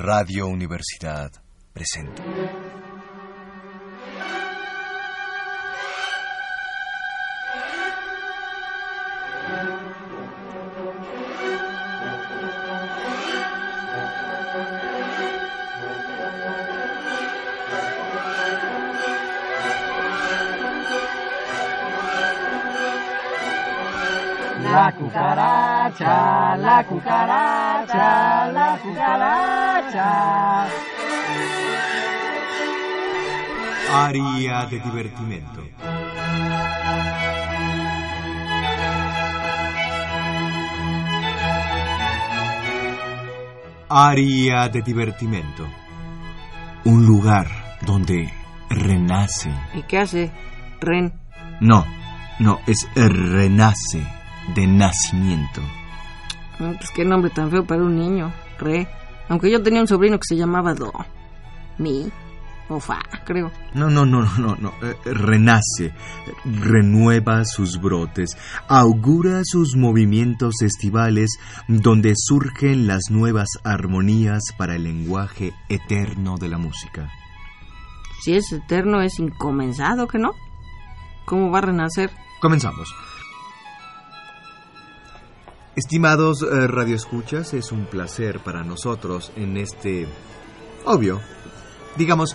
Radio Universidad presenta. La cucaracha, la cucaracha, la cucaracha. Área de divertimento. Área de divertimento. Un lugar donde renace. ¿Y qué hace? Ren. No, no, es renace de nacimiento. Pues qué nombre tan feo para un niño. Re. Aunque yo tenía un sobrino que se llamaba Do. Mi. O Fa, creo. No, no, no, no, no. eh, renace, renueva sus brotes, augura sus movimientos estivales donde surgen las nuevas armonías para el lenguaje eterno de la música. Si es eterno, es incomenzado, ¿que no? ¿Cómo va a renacer? Comenzamos. Estimados eh, radioescuchas, es un placer para nosotros en este obvio, digamos,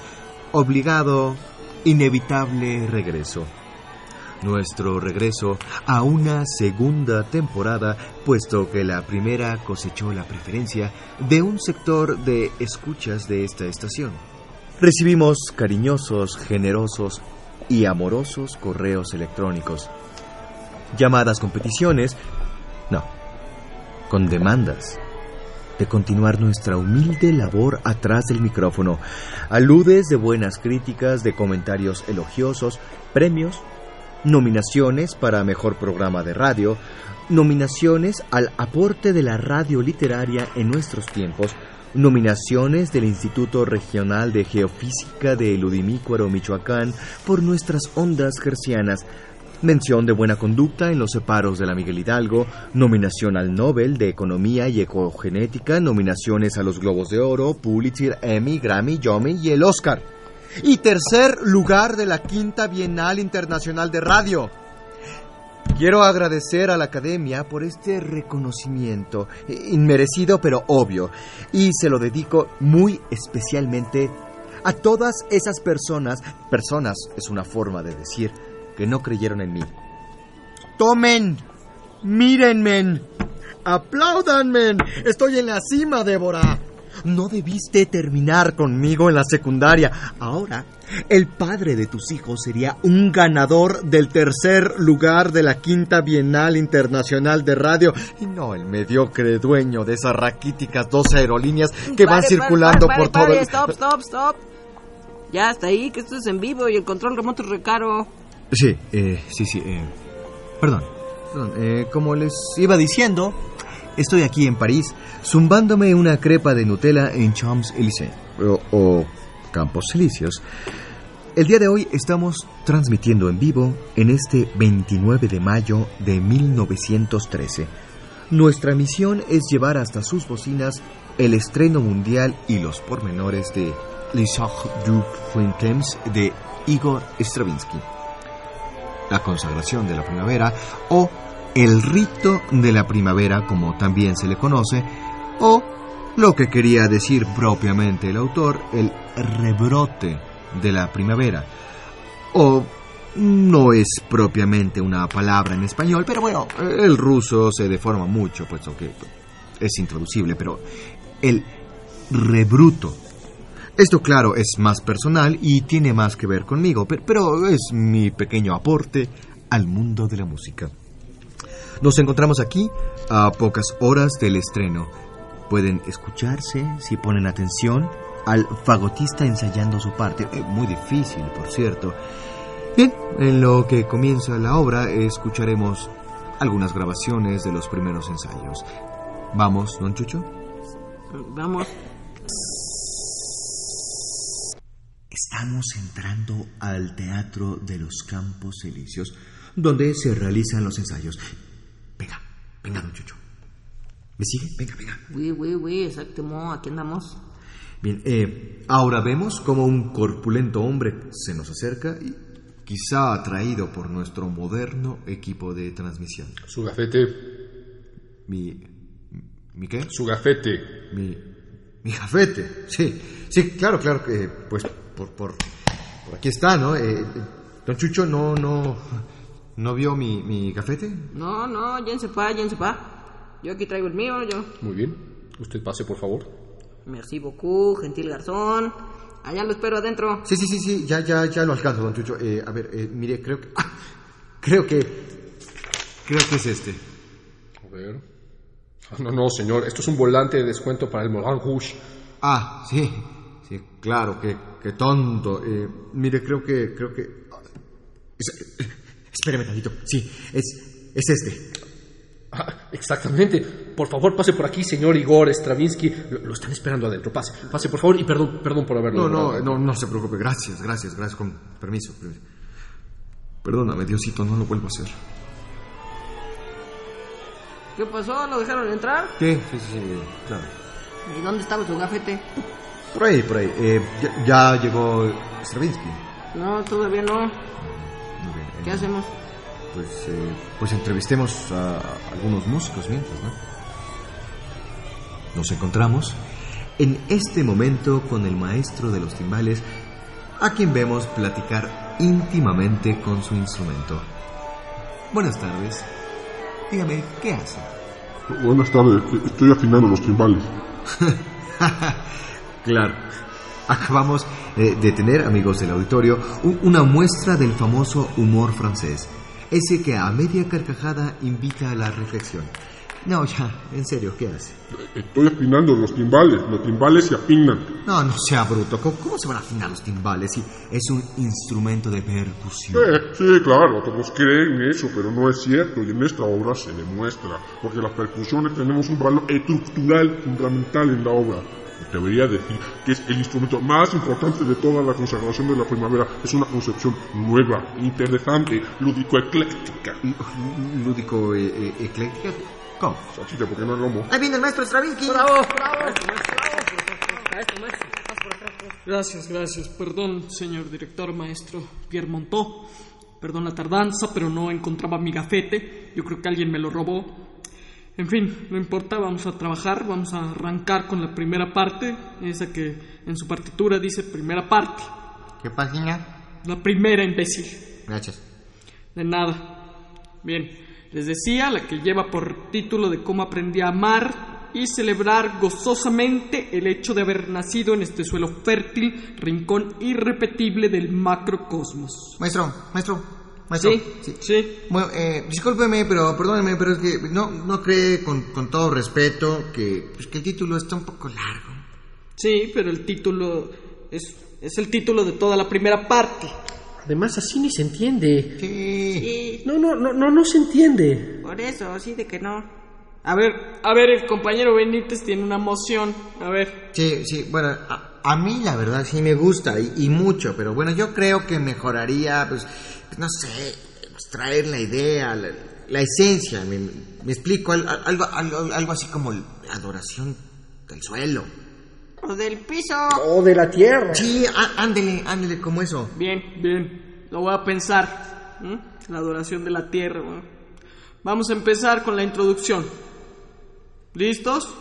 obligado, inevitable regreso. Nuestro regreso a una segunda temporada, puesto que la primera cosechó la preferencia de un sector de escuchas de esta estación. Recibimos cariñosos, generosos y amorosos correos electrónicos, llamadas con peticiones, no, con demandas de continuar nuestra humilde labor atrás del micrófono, aludes de buenas críticas, de comentarios elogiosos, premios, nominaciones para mejor programa de radio, nominaciones al aporte de la radio literaria en nuestros tiempos, nominaciones del Instituto Regional de Geofísica de Ludimícuaro, Michoacán, por nuestras ondas gercianas, mención de buena conducta en los separos de la Miguel Hidalgo, nominación al Nobel de Economía y Ecogenética, nominaciones a los Globos de Oro, Pulitzer, Emmy, Grammy, Yomi y el Oscar. Y tercer lugar de la Quinta Bienal Internacional de Radio. Quiero agradecer a la Academia por este reconocimiento, eh, inmerecido pero obvio, y se lo dedico muy especialmente a todas esas personas, personas es una forma de decir, que no creyeron en mí. Tomen, mírenme, apláudanme, estoy en la cima, Débora. No debiste terminar conmigo en la secundaria. Ahora, el padre de tus hijos sería un ganador del tercer lugar de la quinta Bienal Internacional de Radio y no el mediocre dueño de esas raquíticas dos aerolíneas que van Pare, pare, circulando pare, por pare, todo el... Stop, stop, stop. Ya hasta ahí, que esto es en vivo y el control remoto es recaro. Sí, eh, sí, sí. eh, perdón. perdón, eh, como les iba diciendo, estoy aquí en París zumbándome una crepa de Nutella en Champs-Élysées o, o Campos Elíseos. El día de hoy estamos transmitiendo en vivo en este 29 de mayo de 1913. Nuestra misión es llevar hasta sus bocinas el estreno mundial y los pormenores de Les Arts du Printemps de Igor Stravinsky la consagración de la primavera o el rito de la primavera como también se le conoce o lo que quería decir propiamente el autor, el rebrote de la primavera. O no es propiamente una palabra en español, pero bueno, el ruso se deforma mucho, puesto que es intraducible, pero el rebruto esto, claro, es más personal y tiene más que ver conmigo, pe- pero es mi pequeño aporte al mundo de la música. Nos encontramos aquí a pocas horas del estreno. Pueden escucharse, si ponen atención, al fagotista ensayando su parte. Eh, muy difícil, por cierto. Bien, en lo que comienza la obra escucharemos algunas grabaciones de los primeros ensayos. Vamos, don Chucho. Vamos. Estamos entrando al Teatro de los Campos Elíseos, donde se realizan los ensayos. Venga, venga, don Chucho. ¿Me sigue? Venga, venga. Oui, oui, oui, exactement. Aquí andamos. Bien, eh, ahora vemos como un corpulento hombre se nos acerca y quizá atraído por nuestro moderno equipo de transmisión. Su gafete. Mi... ¿Mi qué? Su gafete. Mi... Mi gafete. Sí, sí, claro, claro que pues por, por, por aquí está, ¿no? Eh, don Chucho no, no, no vio mi, mi gafete. No, no, ya se pa, pa. Yo aquí traigo el mío, yo. Muy bien. Usted pase, por favor. Merci beaucoup, gentil garzón. Allá lo espero adentro. Sí, sí, sí, sí, ya, ya, ya lo alcanzo, don Chucho. Eh, a ver, eh, mire, creo que... ah, creo que... Creo que es este. A ver. Ah, no, no, señor. Esto es un volante de descuento para el Moulin Rouge. Ah, sí, sí, claro, qué, qué tonto. Eh, mire, creo que, creo que... Es- espéreme tantito, sí, es, es este. Ah, exactamente. Por favor, pase por aquí, señor Igor Stravinsky. Lo, lo están esperando adentro. Pase, pase, por favor. Y perdón, perdón por haberlo. No, no, no, no se preocupe, gracias, gracias, gracias, con permiso. permiso. Perdóname, Diosito, no lo vuelvo a hacer. ¿Qué pasó? ¿Lo dejaron entrar? ¿Qué? Sí, sí, sí, claro. ¿Y dónde estaba su gafete? Por ahí, por ahí. Eh, ya, ya llegó Stravinsky. No, todavía no. Muy bien, ¿Qué eh, hacemos? Pues, eh, pues entrevistemos a algunos músicos mientras, ¿no? Nos encontramos en este momento con el maestro de los timbales, a quien vemos platicar íntimamente con su instrumento. Buenas tardes. Dígame, ¿qué hace? Buenas tardes, estoy afinando los timbales. Claro. Acabamos eh, de tener, amigos del auditorio, u- una muestra del famoso humor francés. Ese que a media carcajada invita a la reflexión. No, ya, en serio, ¿qué hace? Estoy afinando los timbales, los timbales se afinan. No, no sea bruto. ¿Cómo, cómo se van a afinar los timbales si es un instrumento de percusión? Eh, sí, claro, todos creen eso, pero no es cierto y en esta obra se demuestra, porque las percusiones tenemos un valor estructural fundamental en la obra. Debería decir que es el instrumento más importante de toda la consagración de la primavera. Es una concepción nueva, interesante, lúdico-ecléctica. Lúdico eh, eh, ecléctica. ¿Cómo? Salchicha, porque no es lomo. Ahí viene el maestro Stravinsky. ¡Bravo! ¡Bravo! Por acá. Gracias, gracias. Perdón, señor director, maestro Pierre Montó. Perdón la tardanza, pero no encontraba mi gafete. Yo creo que alguien me lo robó. En fin, no importa, vamos a trabajar, vamos a arrancar con la primera parte, esa que en su partitura dice primera parte. ¿Qué página? La primera, imbécil. Gracias. De nada. Bien, les decía, la que lleva por título de cómo aprendí a amar y celebrar gozosamente el hecho de haber nacido en este suelo fértil, rincón irrepetible del macrocosmos. Maestro, maestro, maestro. Sí, sí. Bueno, eh, discúlpeme, pero perdóneme, pero es que no, no cree con, con todo respeto que, pues, que el título está un poco largo. Sí, pero el título es, es el título de toda la primera parte. Además, así ni se entiende. Sí. No, no, no, no, no se entiende. Por eso, así de que no. A ver, a ver, el compañero Benítez tiene una moción. A ver. Sí, sí, bueno, a, a mí la verdad sí me gusta y, y mucho, pero bueno, yo creo que mejoraría, pues, no sé, pues, traer la idea, la, la esencia, me, me explico, al- al- algo, algo, algo así como la adoración del suelo. O del piso. O de la tierra. Sí, á- ándele, ándele, como eso. Bien, bien. Lo voy a pensar. La adoración de la tierra. Vamos a empezar con la introducción. ¿Listos?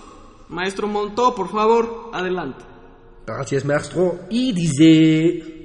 Maestro Montó, por favor, adelante. Gracias, maestro. Y dice...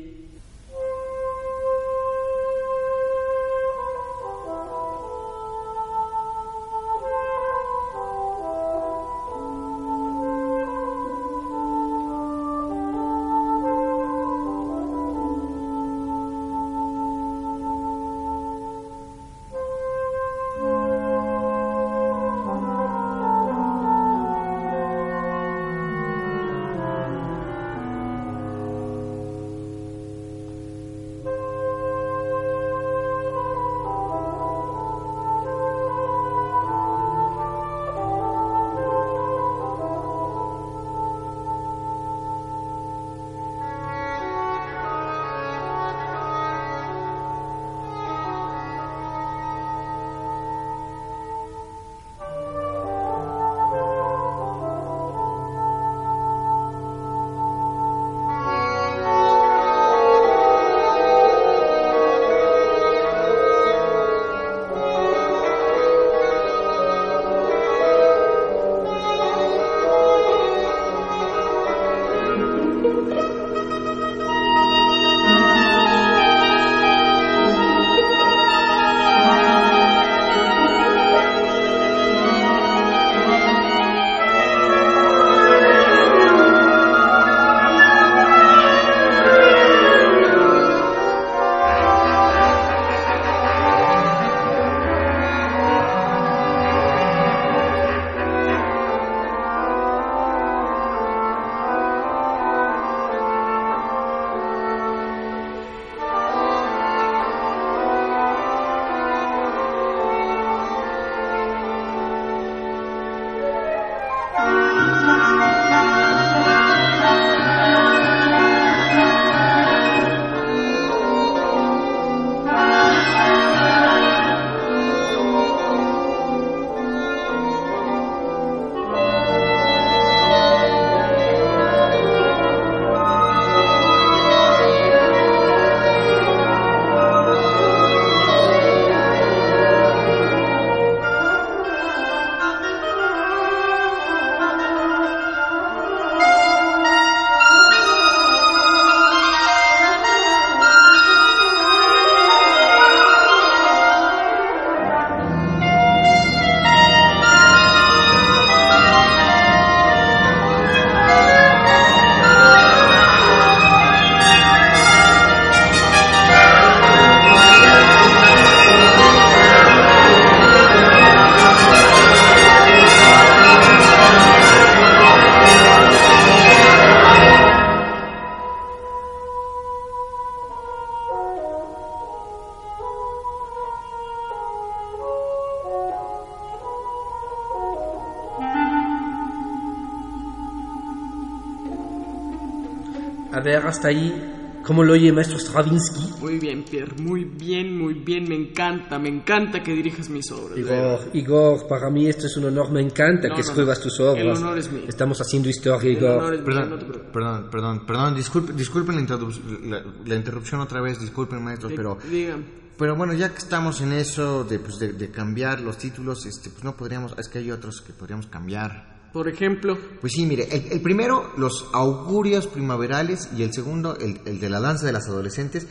Hasta ahí. ¿Cómo lo oye, maestro Stravinsky? Muy bien, Pierre, muy bien, muy bien. Me encanta, me encanta que dirijas mis obras. Igor, Igor, para mí esto es un honor. Me encanta No, que no, escribas no. tus obras. El honor es mío. Estamos haciendo historia, El Igor. honor es mío, Perdón, te preocupes. perdón, perdón, perdón, disculpe- disculpen la, interrup- la- la interrupción otra vez, disculpen maestros, pero, Dígame. pero bueno, ya que estamos en eso de, pues, de, de cambiar los títulos, este, pues no podríamos, es que hay otros que podríamos cambiar. Por ejemplo, Pues sí, mire, el, el primero, los augurios primaverales, y el segundo, el, el de la danza de las adolescentes,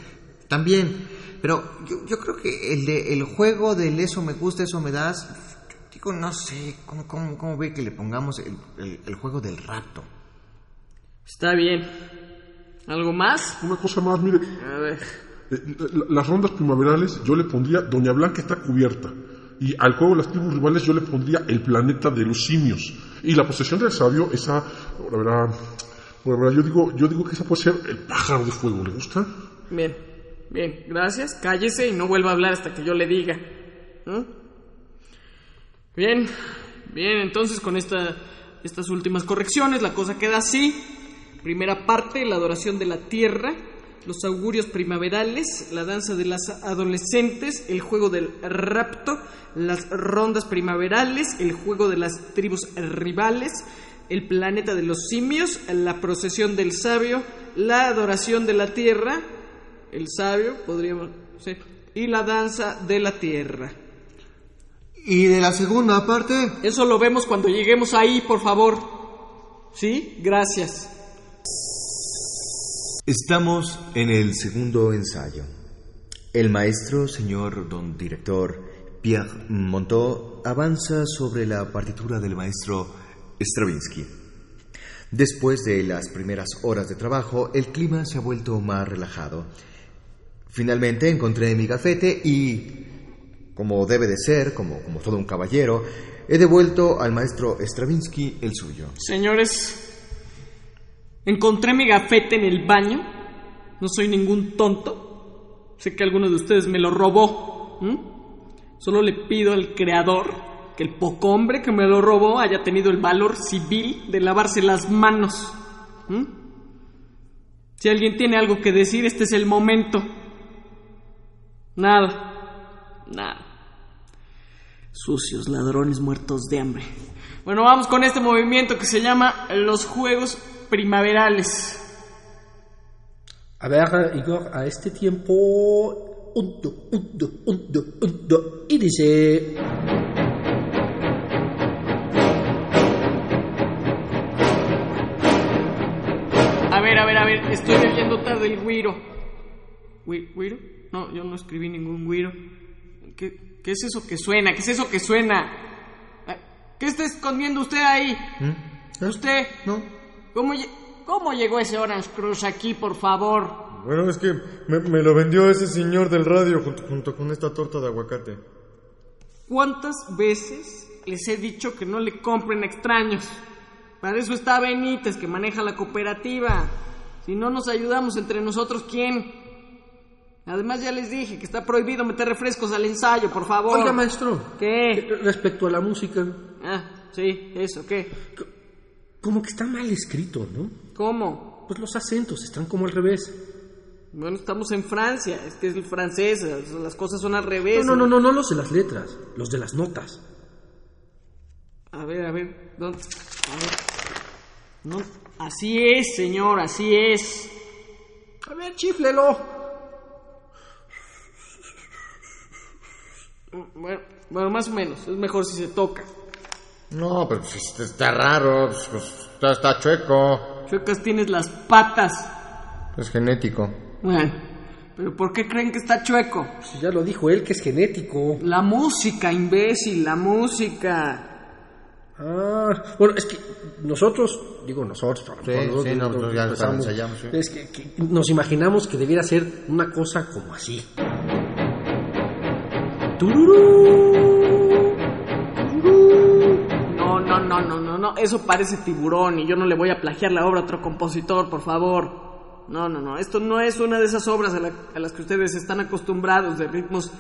también. Pero yo, yo creo que el de el juego del eso me gusta, eso me das, digo, no sé, ¿cómo, cómo, cómo ve que le pongamos el, el- el juego del rapto? está bien. ¿Algo más? Una cosa más, mire, A ver. eh, la- las rondas primaverales yo le pondría Doña Blanca está cubierta. Y al juego de las tribus rivales yo le pondría el planeta de los simios. Y la posesión del sabio, esa, la verdad, yo digo, yo digo que esa puede ser el pájaro de fuego, ¿le gusta? Bien, bien, gracias. Cállese y no vuelva a hablar hasta que yo le diga. Bien, bien, entonces con esta, estas últimas correcciones la cosa queda así. Primera parte, la adoración de la tierra, los augurios primaverales, la danza de las adolescentes, el juego del rapto, las rondas primaverales, el juego de las tribus rivales, el planeta de los simios, la procesión del sabio, la adoración de la tierra, el sabio, podríamos, sí, y la danza de la tierra. Y de la segunda parte, Eso lo vemos cuando lleguemos ahí, por favor. ¿Sí? Gracias. Estamos en el segundo ensayo. El maestro, señor don director Pierre Montaux, avanza sobre la partitura del maestro Stravinsky. Después de las primeras horas de trabajo, el clima se ha vuelto más relajado. Finalmente encontré mi gafete y, como debe de ser, como, como todo un caballero, he devuelto al maestro Stravinsky el suyo. Señores, encontré mi gafete en el baño. No soy ningún tonto. Sé que alguno de ustedes me lo robó. Solo le pido al creador que el poco hombre que me lo robó haya tenido el valor civil de lavarse las manos. Si alguien tiene algo que decir, este es el momento. Nada. Nada. Sucios ladrones muertos de hambre. Bueno, vamos con este movimiento que se llama los Juegos Primaverales. A ver, Igor, a este tiempo. Un, do, un, do, un, do, un, do. Y dice. A ver, a ver, a ver, estoy leyendo tarde el guiro. ¿Gui- ¿Guiro? No, yo no escribí ningún guiro. ¿Qué, qué es eso que suena? ¿Qué es eso que suena? Ah, ¿Qué está escondiendo usted ahí? ¿Usted? ¿No? ¿Cómo, ¿Cómo llegó ese Orange Crush aquí, por favor? Bueno, es que me, me lo vendió ese señor del radio junto, junto con esta torta de aguacate. ¿Cuántas veces les he dicho que no le compren extraños? Para eso está Benítez, que maneja la cooperativa. Si no nos ayudamos entre nosotros, ¿quién? Además ya les dije que está prohibido meter refrescos al ensayo, por favor. Oiga, maestro. ¿Qué? Respecto a la música, Ah, sí, eso, ¿qué? Como que está mal escrito, ¿no? ¿Cómo? Pues los acentos están como al revés. Bueno, estamos en Francia, es que es el francés, las cosas son al revés. No, no, no, no, no los de las letras, los de las notas. A ver, a ver, ¿dónde? A ver. No, así es, señor, así es. A ver, chiflelo. Bueno, bueno, más o menos, es mejor si se toca. No, pero pues, este está raro, pues, pues, está, está chueco. Chuecas tienes las patas. Es genético. Bueno, pero ¿por qué creen que está chueco? Pues ya lo dijo él que es genético. La música, imbécil, la música. Ah, bueno, es que nosotros, digo nosotros, para Sí, nosotros, sí, no, nosotros ya empezamos, ensayamos, sí. es que, que nos imaginamos que debiera ser una cosa como así. Tururú. No, no, no, no, no, no, eso parece tiburón y yo no le voy a plagiar la obra a otro compositor, por favor. No, no, no, esto no es una de esas obras a, la- a las que ustedes están acostumbrados, de ritmos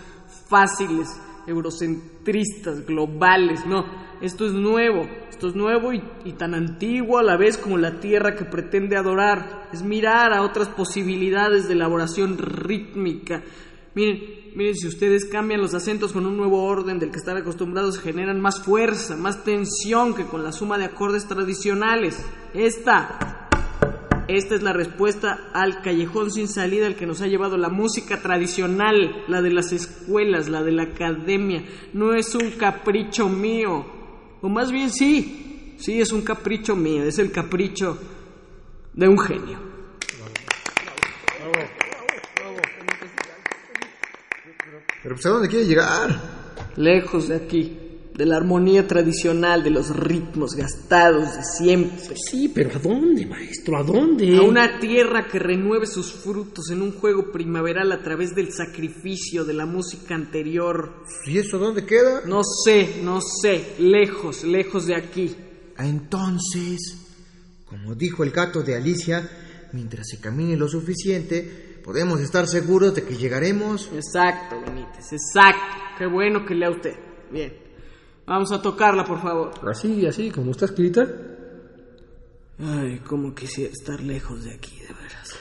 fáciles, eurocentristas, globales, no. Esto es nuevo, esto es nuevo y tan antiguo a la vez como la tierra que pretende adorar. Es mirar a otras posibilidades de elaboración rítmica. Miren, miren, si ustedes cambian los acentos con un nuevo orden del que están acostumbrados, generan más fuerza, más tensión que con la suma de acordes tradicionales. Esta, esta es la respuesta al callejón sin salida al que nos ha llevado la música tradicional, la de las escuelas, la de la academia. No es un capricho mío. O más bien sí, sí es un capricho mío, es el capricho de un genio. Pero pues a dónde quiere llegar. Lejos de aquí, de la armonía tradicional, de los ritmos gastados de siempre. Sí, pero ¿a dónde, maestro? ¿A dónde? A una tierra que renueve sus frutos en un juego primaveral a través del sacrificio de la música anterior. ¿Y eso dónde queda? No sé, no sé, lejos, lejos de aquí. Entonces, como dijo el gato de Alicia, mientras se camine lo suficiente, podemos estar seguros de que llegaremos. Exacto, Benítez, exacto. Qué bueno que lea usted. Bien. Vamos a tocarla, por favor. Así, así, como está escrita. Ay, cómo quisiera estar lejos de aquí, de veras.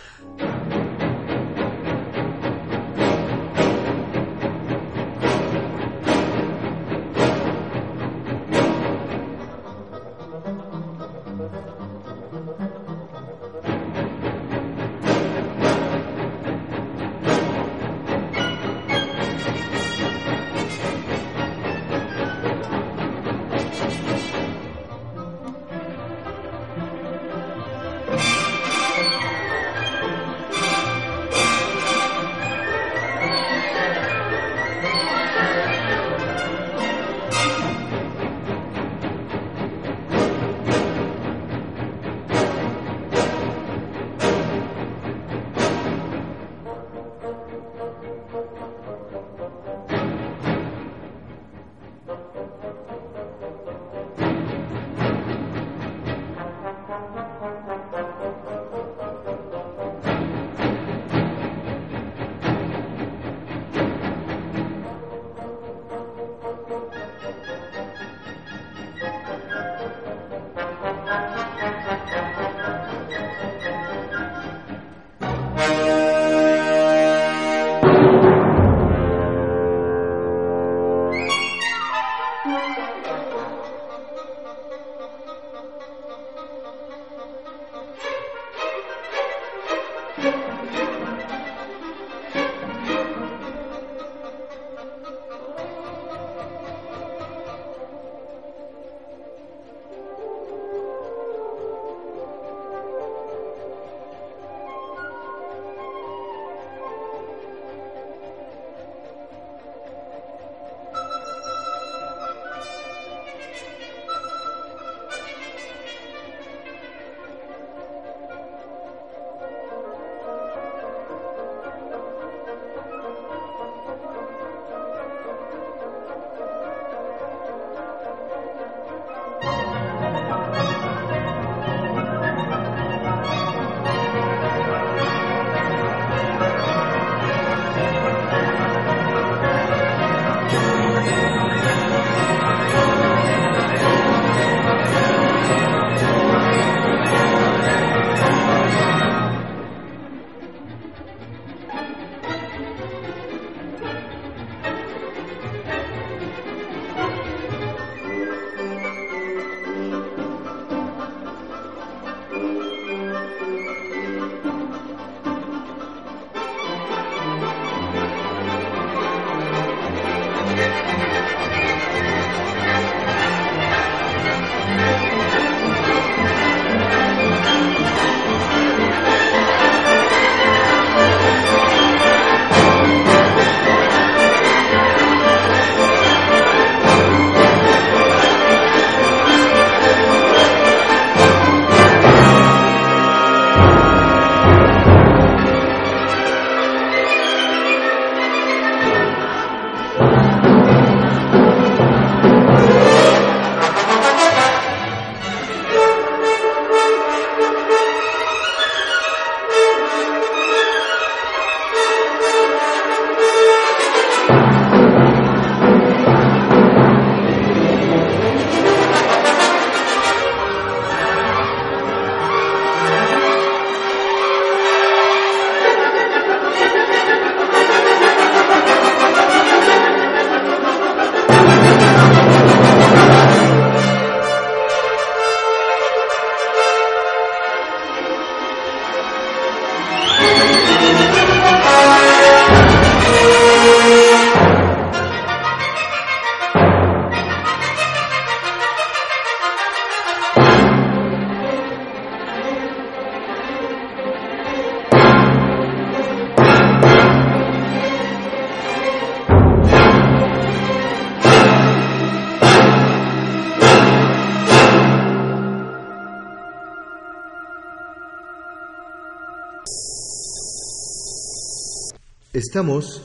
Estamos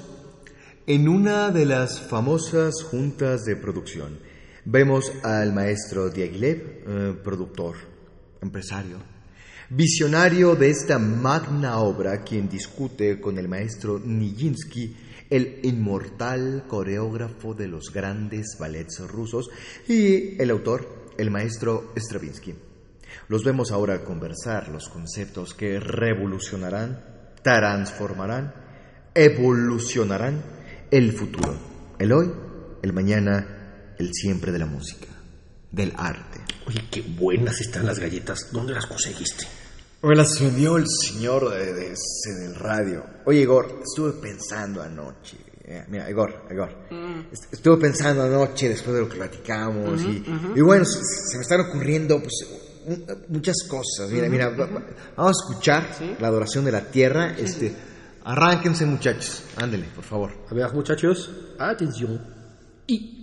en una de las famosas juntas de producción. Vemos al maestro Diaghilev, eh, productor, empresario, visionario de esta magna obra, quien discute con el maestro Nijinsky, el inmortal coreógrafo de los grandes ballets rusos, y el autor, el maestro Stravinsky. Los vemos ahora conversar los conceptos que revolucionarán, transformarán, evolucionarán el futuro, el hoy, el mañana, el siempre de la música, del arte. Oye, qué buenas están las galletas. ¿Dónde las conseguiste? Me las vendió el señor de, de ese del radio. Oye, Igor, estuve pensando anoche. eh, Mira, Igor, Igor. est- Estuve pensando anoche después de lo que platicamos. y, y bueno, se, se me están ocurriendo pues, muchas cosas. Mira, mira, va- va- vamos a escuchar la adoración de la tierra. Este, arránquense, muchachos. Ándele, por favor. A ver, muchachos, atención. Y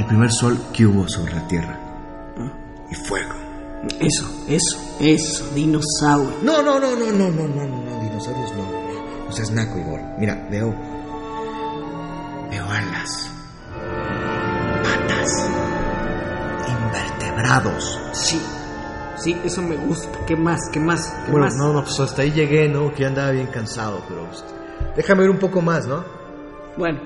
el primer sol que hubo sobre la Tierra. Ah. Y fuego. Eso, eso, eso, dinosaurio. No, no, no, no, no, no, no, no, dinosaurios no. O sea, es naco, Igor. Mira, veo. Veo alas. Patas. Invertebrados. Sí. Sí, eso me gusta. ¿Qué más? ¿Qué más? ¿Qué bueno, más? no, no, pues hasta ahí llegué, ¿no? Que andaba bien cansado, pero. Pues, déjame ver un poco más, ¿no? Bueno,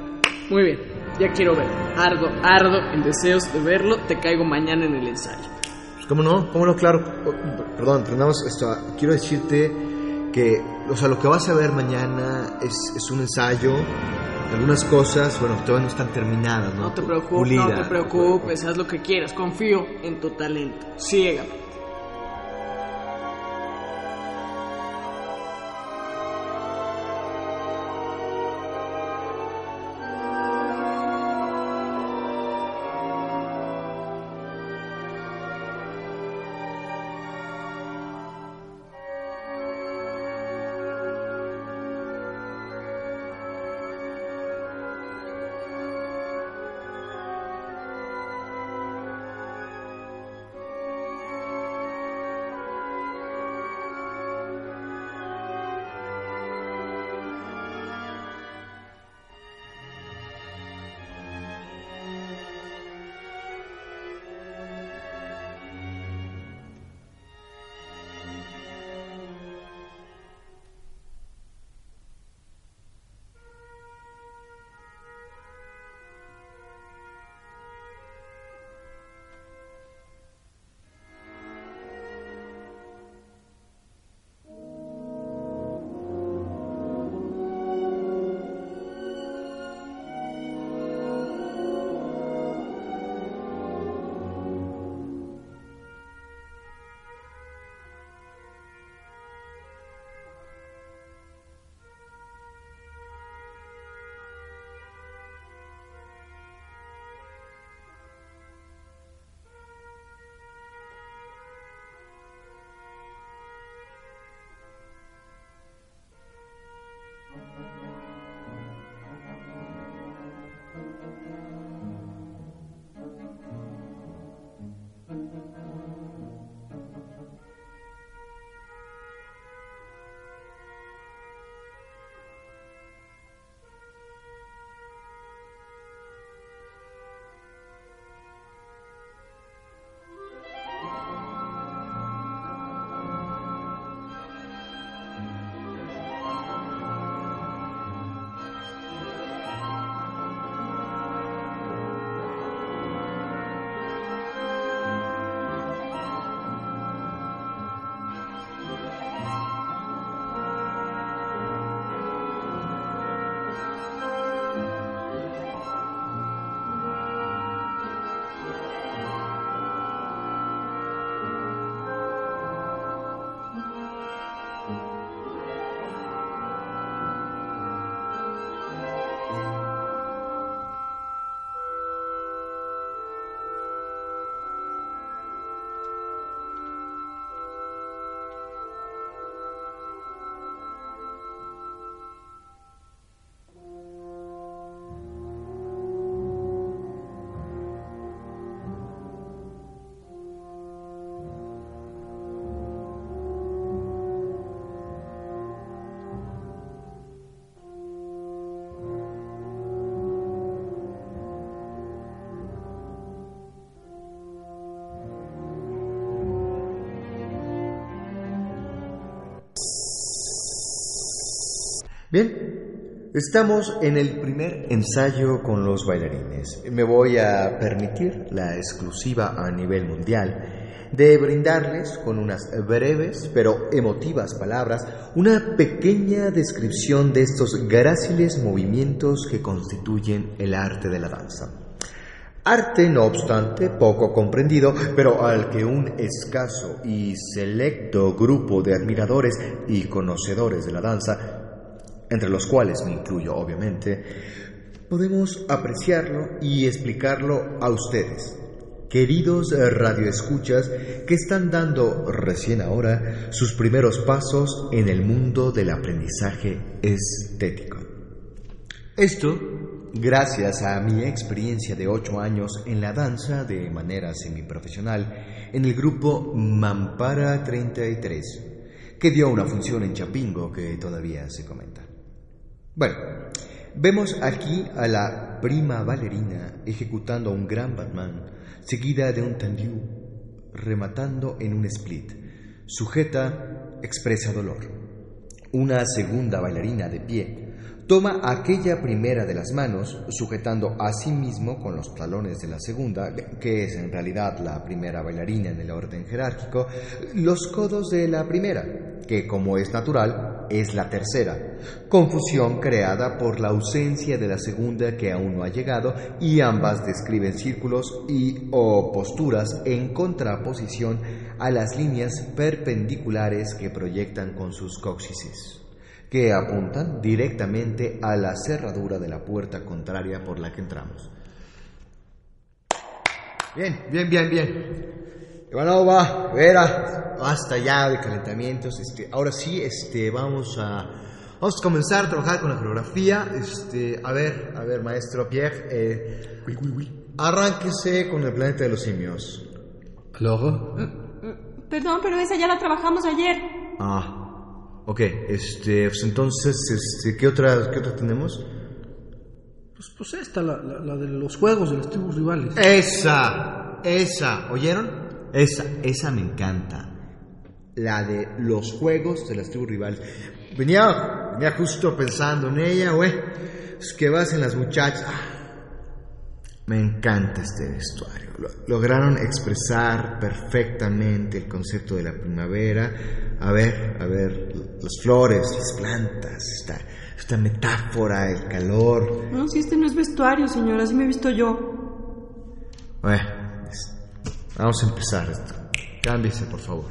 muy bien. Ya quiero ver. Ardo, ardo en deseos de verlo. Te caigo mañana en el ensayo. Pues, ¿Cómo no? ¿Cómo no? Claro. Oh, Perdón, más esto, quiero decirte que, o sea, lo que vas a ver mañana es, es un ensayo. Algunas cosas, bueno, todavía no están terminadas, ¿no? No te preocupes, no te preocupes. Haz lo que quieras. Confío en tu talento. Ciégame. Bien, estamos en el primer ensayo con los bailarines. Me voy a permitir la exclusiva a nivel mundial de brindarles con unas breves pero emotivas palabras una pequeña descripción de estos gráciles movimientos que constituyen el arte de la danza. Arte, no obstante, poco comprendido, pero al que un escaso y selecto grupo de admiradores y conocedores de la danza, entre los cuales me incluyo obviamente, podemos apreciarlo y explicarlo a ustedes, queridos radioescuchas que están dando recién ahora sus primeros pasos en el mundo del aprendizaje estético. Esto gracias a mi experiencia de ocho años en la danza de manera semiprofesional en el grupo Mampara 33, que dio una función en Chapingo que todavía se comenta. Bueno, vemos aquí a la prima bailarina ejecutando un gran Batman, seguida de un tendiu, rematando en un split. Sujeta, expresa dolor. Una segunda bailarina de pie toma aquella primera de las manos, sujetando a sí mismo con los talones de la segunda, que es en realidad la primera bailarina en el orden jerárquico, los codos de la primera, que como es natural, es la tercera. Confusión creada por la ausencia de la segunda que aún no ha llegado y ambas describen círculos y o posturas en contraposición a las líneas perpendiculares que proyectan con sus cóccixes que apuntan directamente a la cerradura de la puerta contraria por la que entramos. Bien, bien, bien, bien. Ivanova, Vera, basta ya de calentamientos. Este, ahora sí, este, vamos a, vamos a comenzar a trabajar con la coreografía. Este, a ver, a ver, maestro Pierre, eh, arránquese con el planeta de los simios. ¿Luego? Perdón, pero esa ya la trabajamos ayer. Ah, Ok, este, pues entonces, este, ¿qué otra, qué otra tenemos? Pues, pues esta, la, la, la de los juegos de las tribus rivales. Esa, esa, ¿oyeron? Esa, esa me encanta. La de los juegos de las tribus rivales. Venía, venía justo pensando en ella, güey. Es que vas en las muchachas. Me encanta este vestuario. Lo- lograron expresar perfectamente el concepto de la primavera. A ver, a ver, las flores, las plantas, esta, esta metáfora, el calor. No, si este no es vestuario, señora, así me he visto yo. Bueno, vamos a empezar esto. Cámbiese, por favor.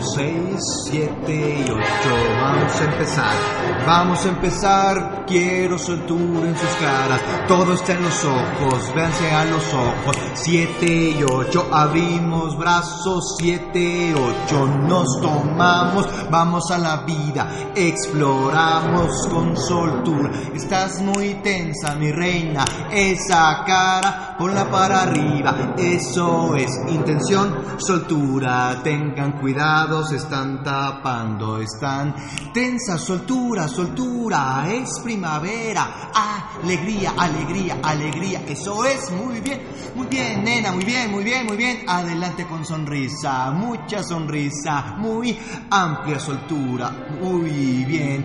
6, 7 y 8. Vamos a empezar. Vamos a empezar. Quiero soltura en sus caras. Todo está en los ojos. Véanse a los ojos. 7 y 8. Abrimos brazos. 7 y 8. Nos tomamos. Vamos a la vida. Exploramos con soltura. Estás muy tensa, mi reina. Esa cara, ponla para arriba. Eso es intención, soltura. Tengan cuidado, se están tapando. Están tensa, soltura, soltura. Primavera. Alegría, alegría, alegría. Eso es muy bien, muy bien, nena. Muy bien, muy bien, muy bien. Adelante con sonrisa. Mucha sonrisa. Muy amplia soltura. Muy bien.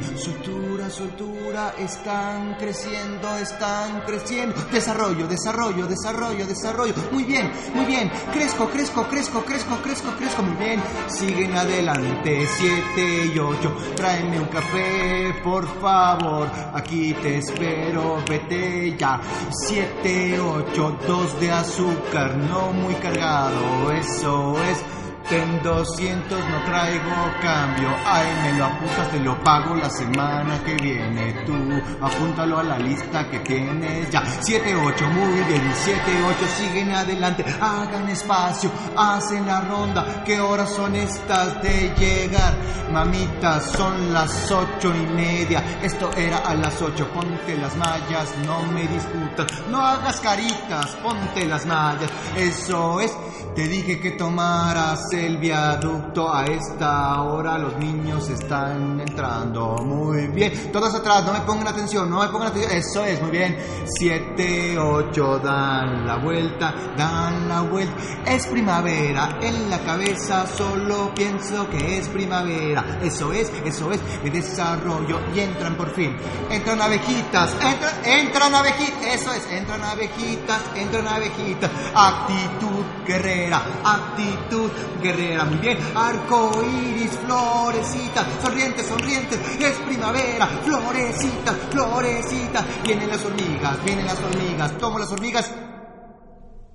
Soltura, soltura. Están creciendo, están creciendo. Desarrollo, desarrollo, desarrollo, desarrollo. Muy bien, muy bien. Crezco, crezco, crezco, crezco, crezco, crezco. Muy bien. Siguen adelante. Siete y ocho. Tráeme un café, por favor. Aquí te espero. Vete ya. Siete, ocho. Dos de azúcar. No muy cargado. Eso es. Ten 200, no traigo cambio. Ay, me lo apuntas, te lo pago la semana que viene. Tú, apúntalo a la lista que tienes ya. 7, 8, muy bien. 7, 8, siguen adelante. Hagan espacio, hacen la ronda. ¿Qué horas son estas de llegar? Mamitas, son las ocho y media. Esto era a las 8. Ponte las mallas, no me discutas. No hagas caritas, ponte las mallas. Eso es. Te dije que tomaras del viaducto. A esta hora los niños están entrando. Muy bien. Todos atrás, no me pongan atención, no me pongan atención. Eso es, muy bien. Siete, ocho, dan la vuelta, dan la vuelta. Es primavera en la cabeza, solo pienso que es primavera. Eso es, eso es, mi desarrollo. Y entran por fin. Entran abejitas, entran, entran abejitas. Eso es, entran abejitas, entran abejitas. Actitud guerrera, actitud guerrera. Muy bien, arco iris, florecita, sonriente, sonriente. Es primavera, florecita, florecita. Vienen las hormigas, vienen las hormigas. Tomo las hormigas.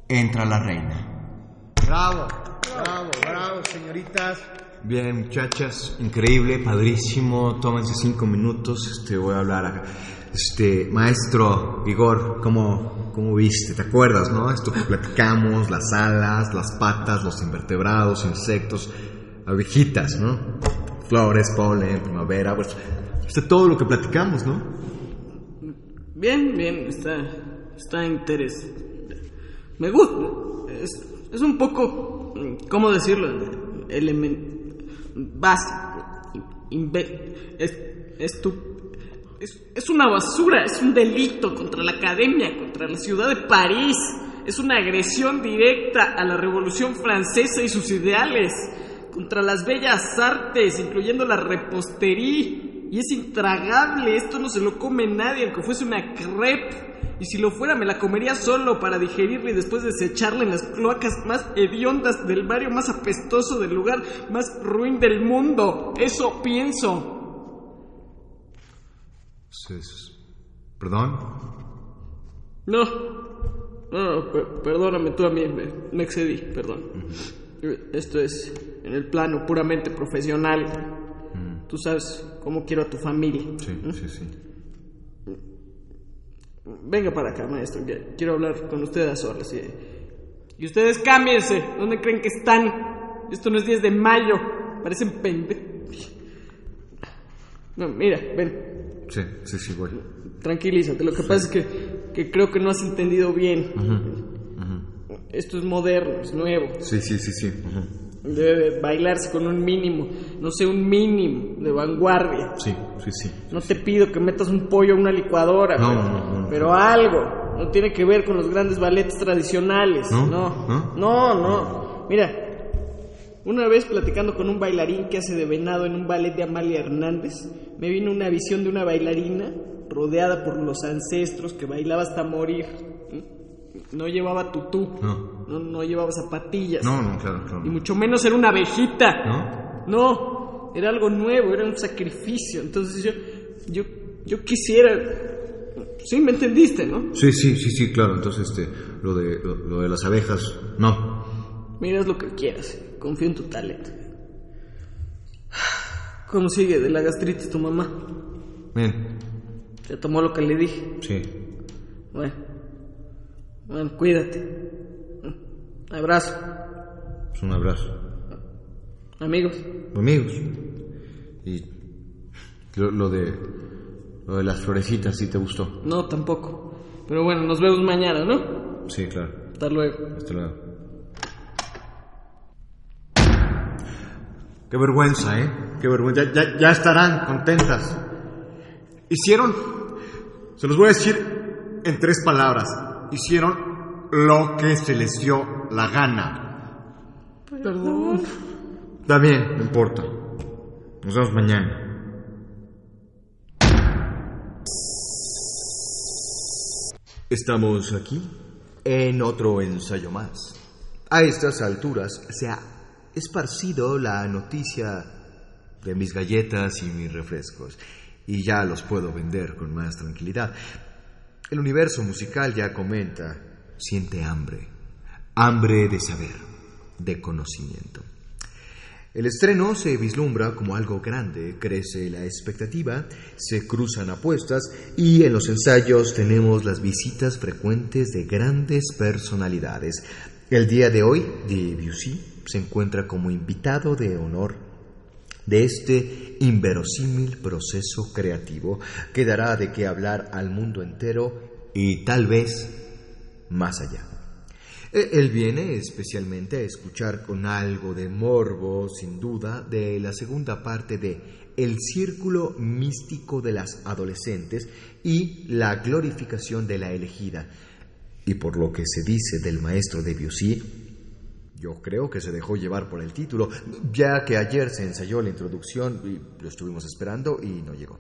Entra la reina. Bravo, bravo, bravo, señoritas. Bien, muchachas, increíble, padrísimo. Tómense cinco minutos. Este, voy a hablar acá. Este, maestro Igor, ¿cómo, ¿cómo viste? ¿Te acuerdas, no? Esto que platicamos, las alas, las patas, los invertebrados, insectos, abejitas, ¿no? Flores, polen, primavera, pues, este, todo lo que platicamos, ¿no? Bien, bien, está, está interés. Me gusta. Es, es un poco, ¿cómo decirlo? Element, es, es, tu- es, una basura, es un delito contra la academia, contra la ciudad de París. Es una agresión directa a la Revolución Francesa y sus ideales, contra las bellas artes, incluyendo la repostería. Y es intragable, esto no se lo come nadie, aunque fuese una crepe. Y si lo fuera, me la comería solo para digerirla y después desecharla en las cloacas más hediondas del barrio más apestoso del lugar más ruin del mundo. Eso pienso. ¿Perdón? No, no, per- perdóname tú a mí, me, me excedí, perdón. Esto es en el plano puramente profesional. Tú sabes cómo quiero a tu familia. Sí, sí, sí. Venga para acá, maestro. que Quiero hablar con ustedes a solas. Y, y ustedes cámbiense. ¿Dónde creen que están? Esto no es 10 de mayo. Parecen pende... No, mira, ven. Sí, sí, sí, voy. Tranquilízate. Lo que pasa es que, que creo que no has entendido bien. Esto es moderno, es nuevo. Sí, sí, sí, sí. ujú. Debe de bailarse con un mínimo. No sé, un mínimo de vanguardia. Sí, sí, sí. No te pido que metas un pollo a una licuadora, No, pero, no, no. pero algo. No tiene que ver con los grandes ballets tradicionales. ¿No? No, ¿No? no, no. Mira, una vez platicando con un bailarín que hace de venado en un ballet de Amalia Hernández, me vino una visión de una bailarina rodeada por los ancestros que bailaba hasta morir. No llevaba tutú, No. no, no llevaba zapatillas. No, no, claro, claro. Y mucho menos era una abejita. ¿No? No, era algo nuevo, era un sacrificio. Entonces yo, yo, yo quisiera. Sí, me entendiste, ¿no? Sí, sí, sí, sí, claro. Entonces, este, lo de, lo, lo de las abejas, no. Miras lo que quieras. Confío en tu talento. ¿Cómo sigue de la gastritis tu mamá? Bien, ¿Te tomó lo que le dije? sí. Bueno, bueno, cuídate. Abrazo, Es un abrazo. amigos. Amigos. Y lo, lo de, lo de las florecitas, ¿sí te gustó? No, tampoco. Pero bueno, nos vemos mañana, ¿no? Sí, claro. Hasta luego. Hasta luego. Qué vergüenza, ¿eh? Qué vergüenza. Ya, ya, ya estarán contentas. Hicieron, se los voy a decir en tres palabras. Hicieron lo que se les dio la gana. Perdón. Está bien, no importa. Nos vemos mañana. Estamos aquí en otro ensayo más. A estas alturas se ha esparcido la noticia de mis galletas y mis refrescos y ya los puedo vender con más tranquilidad. El universo musical ya comenta, siente hambre, hambre de saber, de conocimiento. El estreno se vislumbra como algo grande, crece la expectativa, se cruzan apuestas y en los ensayos tenemos las visitas frecuentes de grandes personalidades. El día de hoy, Debussy se encuentra como invitado de honor de este inverosímil proceso creativo que dará de qué hablar al mundo entero y tal vez más allá. Eh, Él viene especialmente a escuchar con algo de morbo, sin duda, de la segunda parte de El círculo místico de las adolescentes y la glorificación de la elegida. Y por lo que se dice del maestro de Debussy, yo creo que se dejó llevar por el título, ya que ayer se ensayó la introducción y lo estuvimos esperando y no llegó.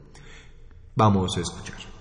Vamos a escuchar.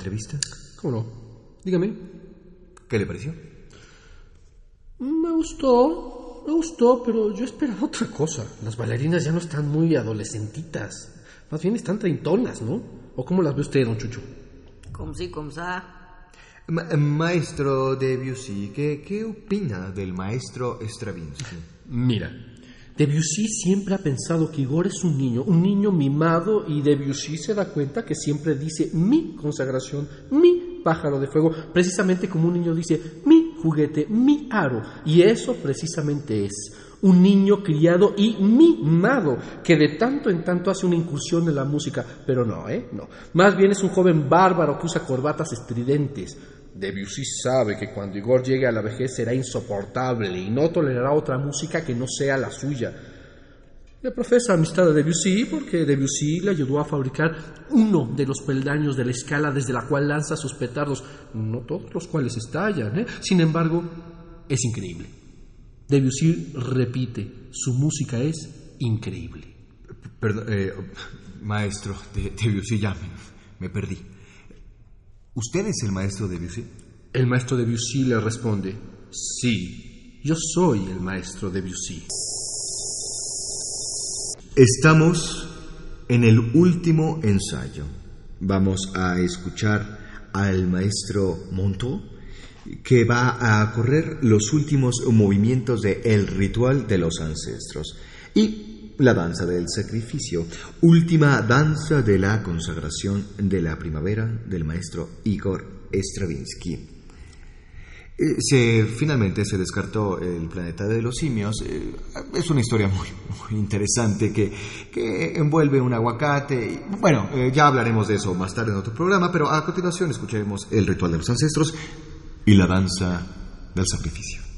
Entrevista? ¿Cómo no? Dígame. ¿Qué le pareció? Me gustó, me gustó, pero yo esperaba otra cosa. Las bailarinas ya no están muy adolescentitas. Más bien están treintonas, ¿no? ¿O cómo las ve usted, don Chucho? Como sí, como sa. Ma- maestro de Debussy, ¿qué, ¿qué opina del maestro Stravinsky? Mira, Debussy siempre ha pensado que Igor es un niño, un niño mimado, y Debussy se da cuenta que siempre dice mi consagración, mi pájaro de fuego, precisamente como un niño dice mi juguete, mi aro. Y eso precisamente es un niño criado y mimado, que de tanto en tanto hace una incursión en la música, pero no, ¿eh? No. Más bien es un joven bárbaro que usa corbatas estridentes. Debussy sabe que cuando Igor llegue a la vejez será insoportable y no tolerará otra música que no sea la suya. Le profesa amistad a Debussy porque Debussy le ayudó a fabricar uno de los peldaños de la escala desde la cual lanza sus petardos, no todos los cuales estallan. ¿eh? Sin embargo, es increíble. Debussy repite, su música es increíble. Perdón, eh, maestro de Debussy, ya me, me perdí. ¿Usted es el maestro de Debussy? El maestro Debussy le responde, sí, yo soy el maestro Debussy. Estamos en el último ensayo. Vamos a escuchar al maestro Monto que va a correr los últimos movimientos de El ritual de los ancestros y la danza del sacrificio, última danza de la consagración de la primavera del maestro Igor Stravinsky. Eh, Se, finalmente se descartó el planeta de los simios. Eh, es una historia muy, interesante que, que envuelve un aguacate. bueno, eh, ya hablaremos de eso más tarde en otro programa, pero a continuación escucharemos el ritual de los ancestros y la danza del sacrificio.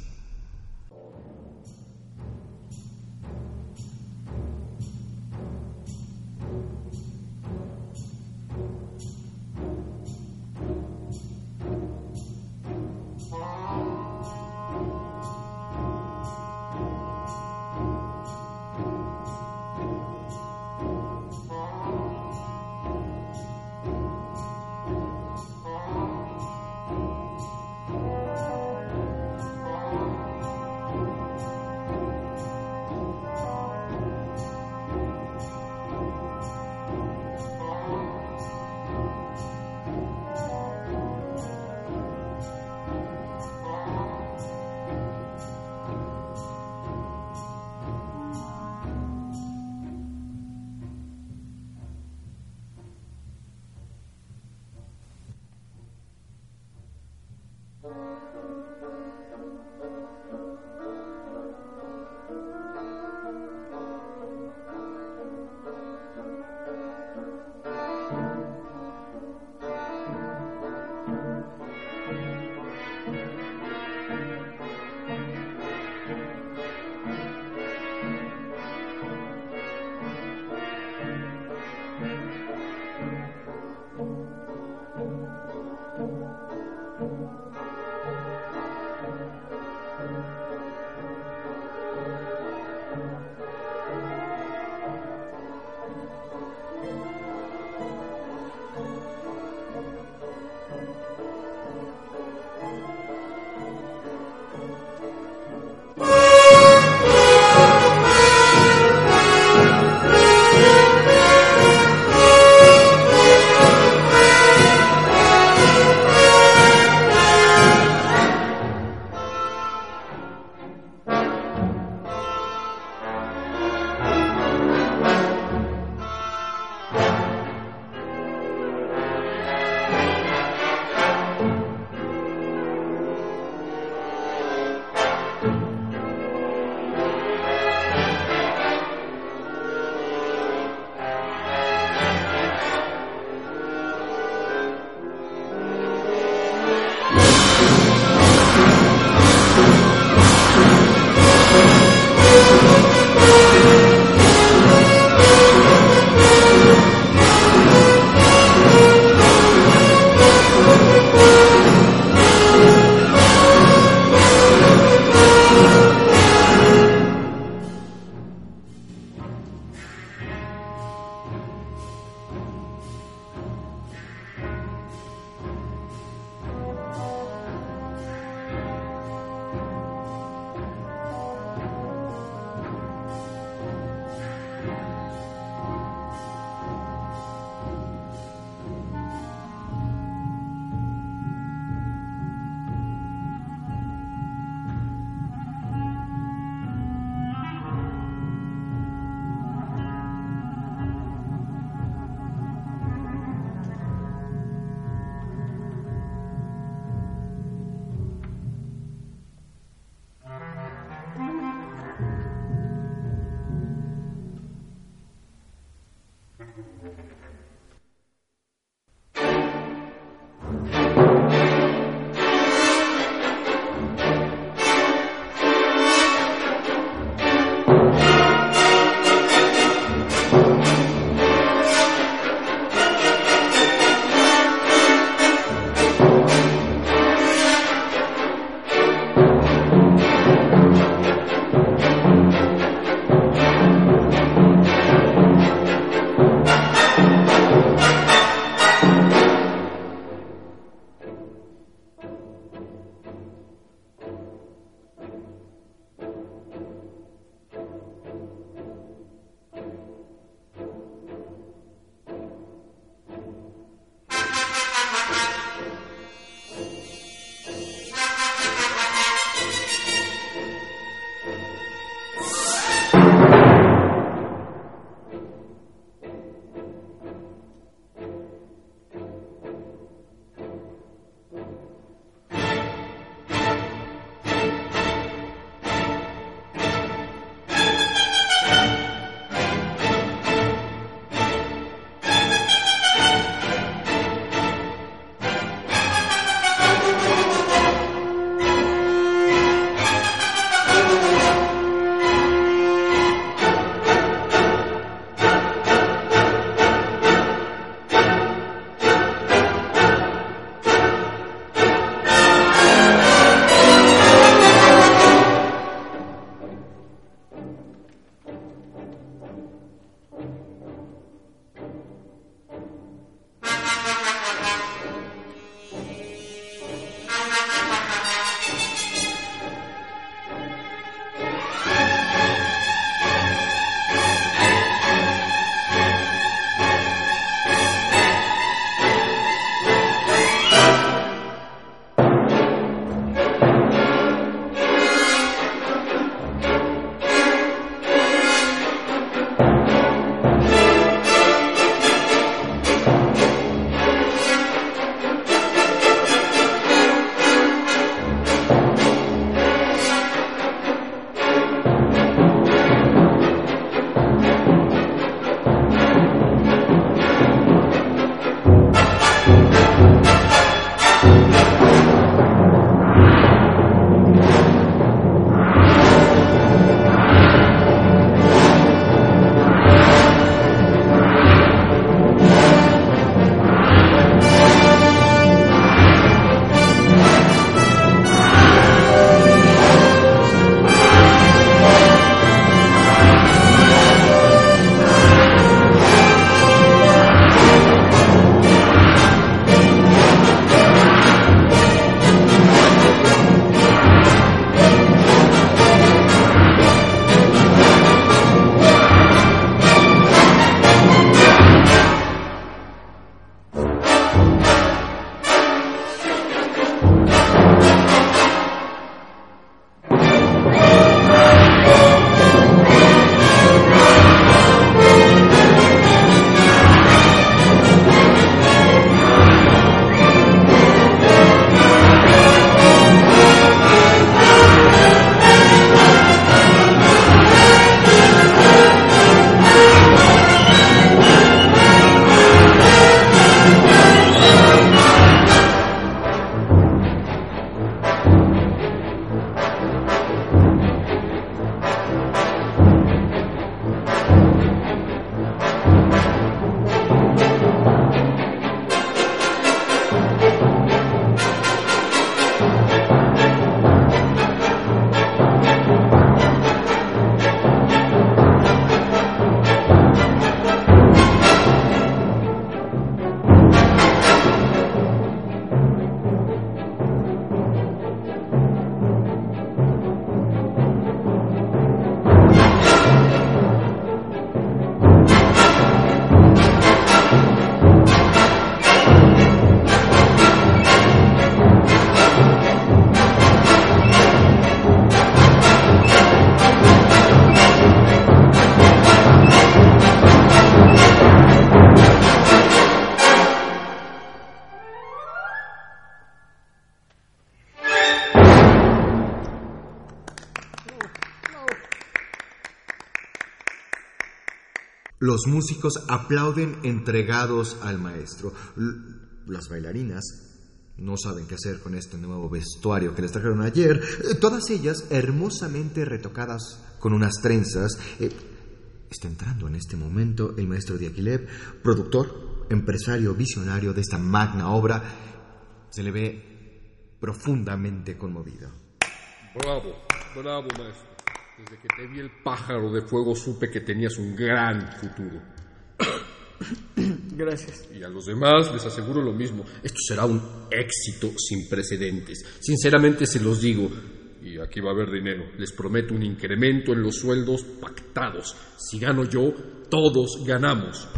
Los músicos aplauden entregados al maestro. Las bailarinas no saben qué hacer con este nuevo vestuario que les trajeron ayer. Eh, Todas ellas hermosamente retocadas con unas trenzas. Eh, está entrando en este momento el maestro Diaghilev, productor, empresario visionario de esta magna obra. Se le ve profundamente conmovido. Bravo, bravo, maestro. Desde que te vi el pájaro de fuego supe que tenías un gran futuro. Gracias. Y a los demás les aseguro lo mismo. Esto será un éxito sin precedentes. Sinceramente se los digo. Y aquí va a haber dinero. Les prometo un incremento en los sueldos pactados. Si gano yo, todos ganamos.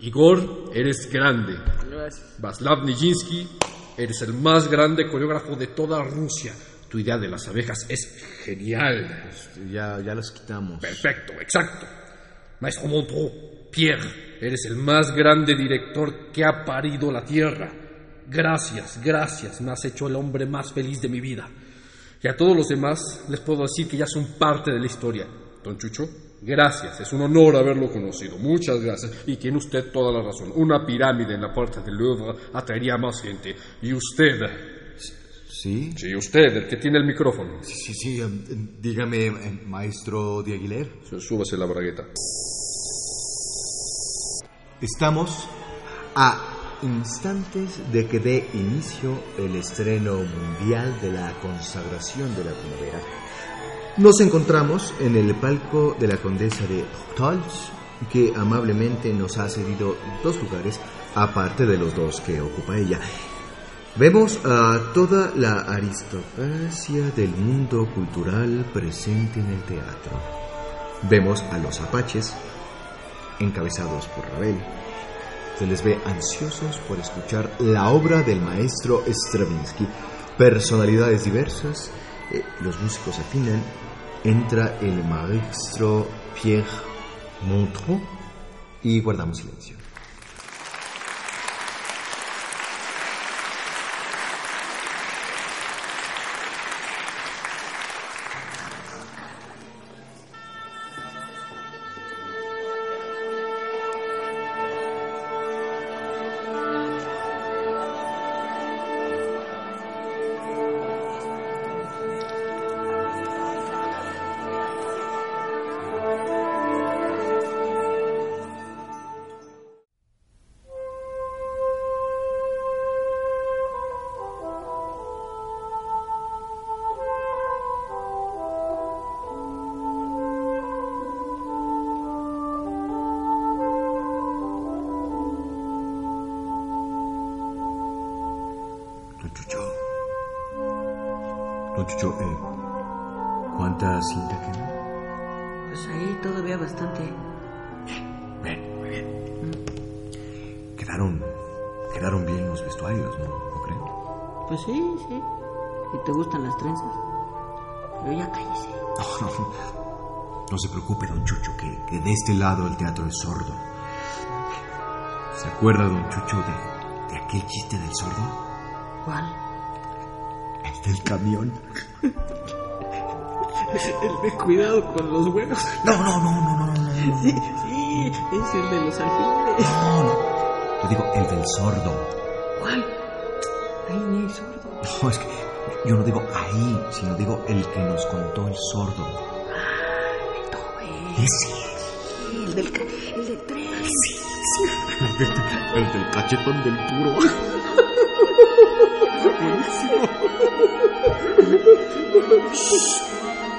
Igor, eres grande. Gracias. Vaslav Nijinsky, eres el más grande coreógrafo de toda Rusia. Tu idea de las abejas es genial. Ya, ya los quitamos. Perfecto, exacto. Maestro Montreux, Pierre, eres el más grande director que ha parido la tierra. Gracias, gracias, me has hecho el hombre más feliz de mi vida. Y a todos los demás les puedo decir que ya son parte de la historia. Don Chucho, gracias, es un honor haberlo conocido. Muchas gracias. Y tiene usted toda la razón. Una pirámide en la puerta del Louvre atraería a más gente. Y usted, ¿Sí? sí, usted, el que tiene el micrófono. Sí, sí, eh, dígame, eh, maestro Diaghilev. Súbase la bragueta. Estamos a instantes de que dé inicio el estreno mundial de la consagración de la primavera. Nos encontramos en el palco de la condesa de Tolch, que amablemente nos ha cedido dos lugares, aparte de los dos que ocupa ella. Vemos a toda la aristocracia del mundo cultural presente en el teatro. Vemos a los apaches, encabezados por Ravel. Se les ve ansiosos por escuchar la obra del maestro Stravinsky. Personalidades diversas, eh, los músicos afinan. Entra el maestro Pierre Montreux y guardamos silencio. Es sordo. ¿Se acuerda, don Chucho, de, de aquel chiste del sordo? ¿Cuál? El del camión. El de cuidado con los huevos. No, no, no, no, no, no, no. Sí, sí, es el de los alfileres. No, no. Yo digo el del sordo. ¿Cuál? Ahí ni hay sordo. No, es que yo no digo ahí, sino digo el que nos contó el sordo. Beethoven. Ese. El del cachetón del puro.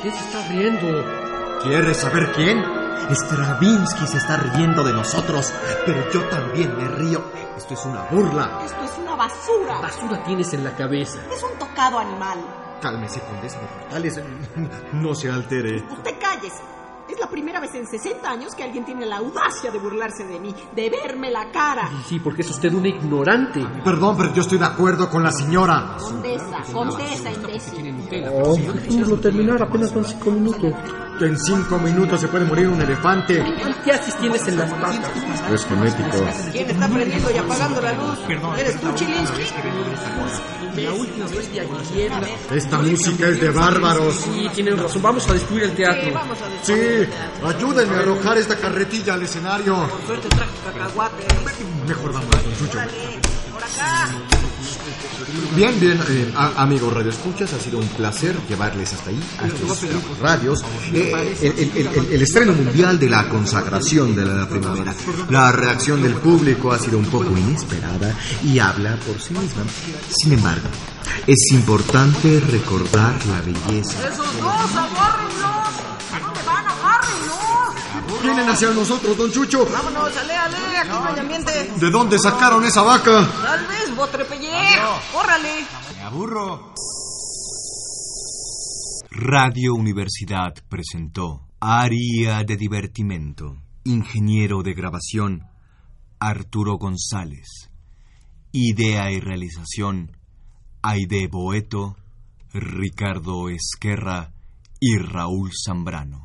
¿Quién se está riendo? ¿Quieres saber quién? Stravinsky se está riendo de nosotros, pero yo también me río. Esto es una burla. Esto es una basura. Basura tienes en la cabeza. Es un tocado animal. Cálmese, condesa de Portales. No se altere. Usted cállese. Es la primera vez en 60 años que alguien tiene la audacia de burlarse de mí, de verme la cara. Sí, porque es usted una ignorante. Perdón, pero yo estoy de acuerdo con la señora. Condesa, Contesta, imbécil. Oh, dejémoslo terminar, apenas van cinco minutos. Que en cinco minutos se puede morir un elefante. ¿Qué haces tienes en las patas? Es genético. ¿Quién está prendiendo y apagando la luz? ¿Eres tú, Chilinsky? La última ayer. la- Esta música es de bárbaros. Sí, tienen razón. Vamos a destruir el teatro. Sí, ayúdenme a arrojar esta carretilla al escenario. Suerte traje cacahuate. Mejor vamos, don Chucho. Por acá. Bien, bien, eh, amigos radioescuchas, ha sido un placer llevarles hasta ahí, a estos radios, eh, el estreno mundial de la consagración de la primavera. La reacción del público ha sido un poco inesperada y habla por sí misma. Sin embargo, es importante recordar la belleza. ¡Esos dos, Vienen hacia nosotros, don Chucho. Vámonos, ale, ale, aquí no hay ambiente. ¿De dónde sacaron esa vaca? Tal vez, botrepellé. ¡Córrale! Me aburro. Radio Universidad presentó Área de Divertimento. Ingeniero de grabación Arturo González. Idea y realización Aide Boeto, Ricardo Esquerra y Raúl Zambrano.